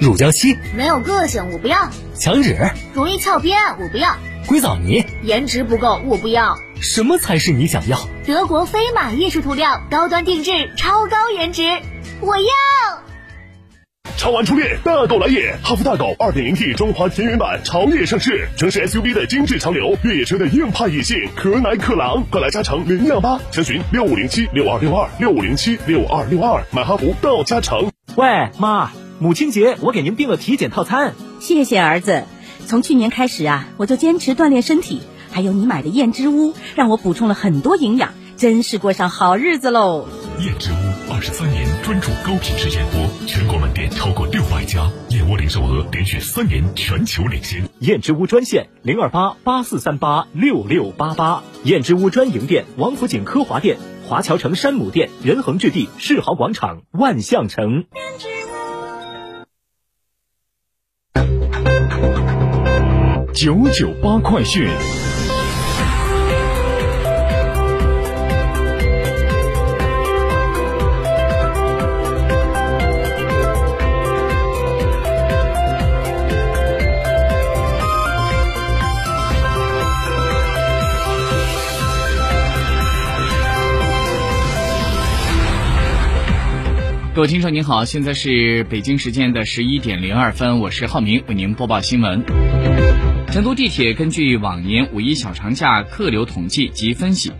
乳胶漆没有个性，我不要；墙纸容易翘边，我不要；硅藻泥颜值不够，我不要。什么才是你想要？德国飞马艺术涂料，高端定制，超高颜值，我要。超玩初恋，大狗来也！哈弗大狗 2.0T 中华田园版潮野上市，城市 SUV 的精致潮流，越野车的硬派野性，可奶可狼，快来加诚零幺八，详询六五零七六二六二六五零七六二六二，买哈弗到加诚。喂，妈，母亲节我给您订了体检套餐。谢谢儿子，从去年开始啊，我就坚持锻炼身体，还有你买的燕之屋，让我补充了很多营养，真是过上好日子喽。燕之屋二十三年专注高品质燕窝，全国门店超过六百家，燕窝零售额连续三年全球领先。燕之屋专线零二八八四三八六六八八，燕之屋专营店王府井科华店、华侨城山姆店、仁恒置地世豪广场、万象城。九九八快讯。各位听众您好，现在是北京时间的十一点零二分，我是浩明，为您播报新闻。成都地铁根据往年五一小长假客流统计及分析，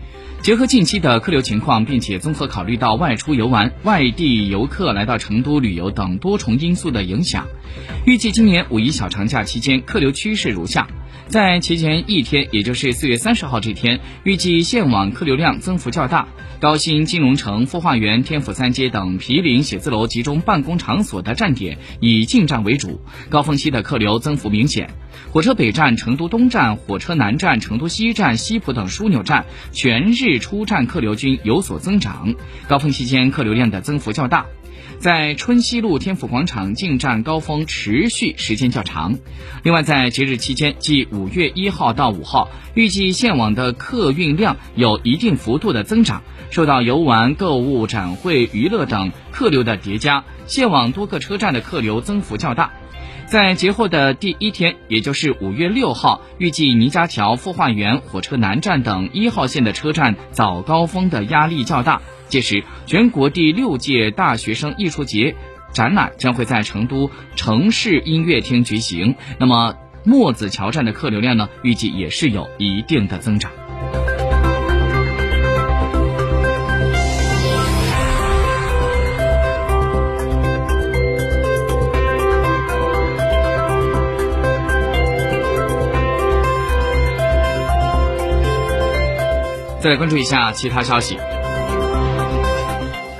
结合近期的客流情况，并且综合考虑到外出游玩、外地游客来到成都旅游等多重因素的影响，预计今年五一小长假期间客流趋势如下。在提前一天，也就是四月三十号这天，预计线网客流量增幅较大。高新金融城、孵化园、天府三街等毗邻写字楼集中办公场所的站点以进站为主，高峰期的客流增幅明显。火车北站、成都东站、火车南站、成都西站、西浦等枢纽站全日出站客流均有所增长，高峰期间客流量的增幅较大。在春熙路天府广场进站高峰持续时间较长。另外，在节日期间，即五月一号到五号，预计线网的客运量有一定幅度的增长，受到游玩、购物、展会、娱乐等客流的叠加，线网多个车站的客流增幅较大。在节后的第一天，也就是五月六号，预计倪家桥、孵化园、火车南站等一号线的车站早高峰的压力较大。届时，全国第六届大学生艺术节展览将会在成都城市音乐厅举行。那么，墨子桥站的客流量呢，预计也是有一定的增长。再来关注一下其他消息。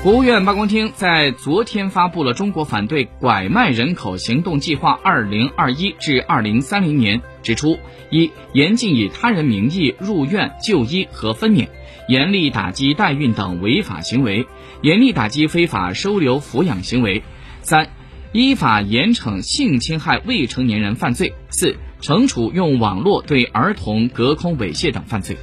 国务院办公厅在昨天发布了《中国反对拐卖人口行动计划（二零二一至二零三零年）》，指出：一、严禁以他人名义入院就医和分娩，严厉打击代孕等违法行为，严厉打击非法收留抚养行为；三、依法严惩性侵害未成年人犯罪；四、惩处用网络对儿童隔空猥亵等犯罪。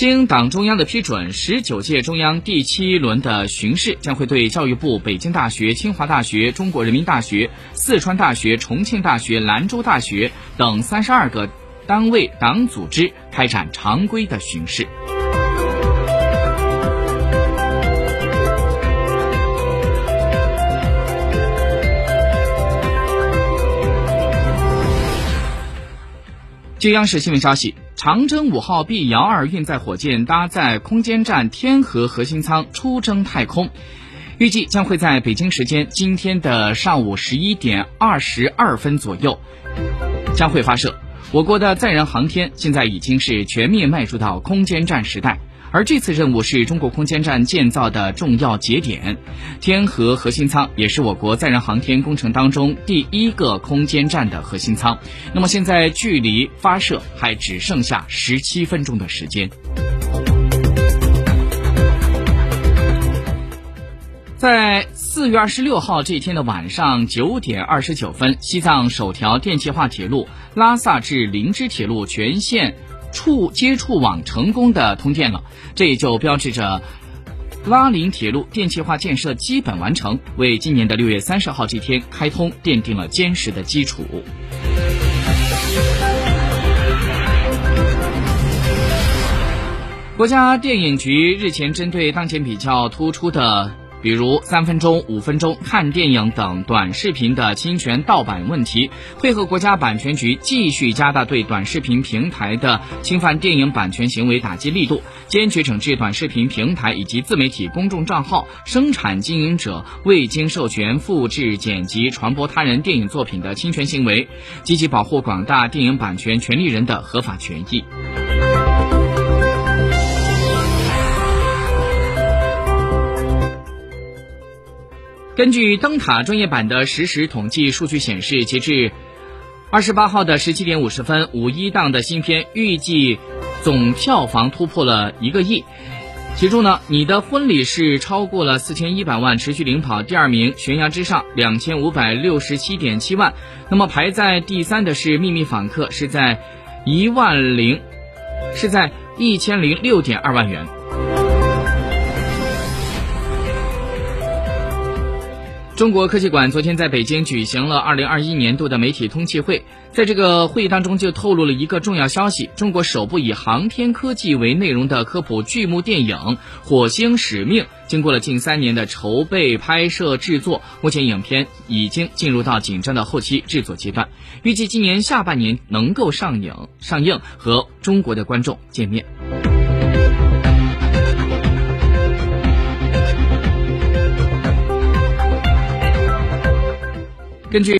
经党中央的批准，十九届中央第七轮的巡视将会对教育部、北京大学、清华大学、中国人民大学、四川大学、重庆大学、兰州大学等三十二个单位党组织开展常规的巡视。据央视新闻消息，长征五号 B 遥二运载火箭搭载空间站天河核心舱出征太空。预计将会在北京时间今天的上午十一点二十二分左右将会发射。我国的载人航天现在已经是全面迈入到空间站时代。而这次任务是中国空间站建造的重要节点，天河核心舱也是我国载人航天工程当中第一个空间站的核心舱。那么现在距离发射还只剩下十七分钟的时间。在四月二十六号这一天的晚上九点二十九分，西藏首条电气化铁路拉萨至林芝铁路全线。触接触网成功的通电了，这也就标志着拉林铁路电气化建设基本完成，为今年的六月三十号这天开通奠定了坚实的基础。国家电影局日前针对当前比较突出的。比如三分钟、五分钟看电影等短视频的侵权盗版问题，配合国家版权局继续加大对短视频平台的侵犯电影版权行为打击力度，坚决整治短视频平台以及自媒体公众账号生产经营者未经授权复制、剪辑、传播他人电影作品的侵权行为，积极保护广大电影版权权利人的合法权益。根据灯塔专业版的实时统计数据显示，截至二十八号的十七点五十分，五一档的新片预计总票房突破了一个亿。其中呢，你的婚礼是超过了四千一百万，持续领跑。第二名《悬崖之上》两千五百六十七点七万。那么排在第三的是《秘密访客》，是在一万零，是在一千零六点二万元。中国科技馆昨天在北京举行了二零二一年度的媒体通气会，在这个会议当中就透露了一个重要消息：中国首部以航天科技为内容的科普剧目电影《火星使命》，经过了近三年的筹备、拍摄、制作，目前影片已经进入到紧张的后期制作阶段，预计今年下半年能够上映，上映和中国的观众见面。根据。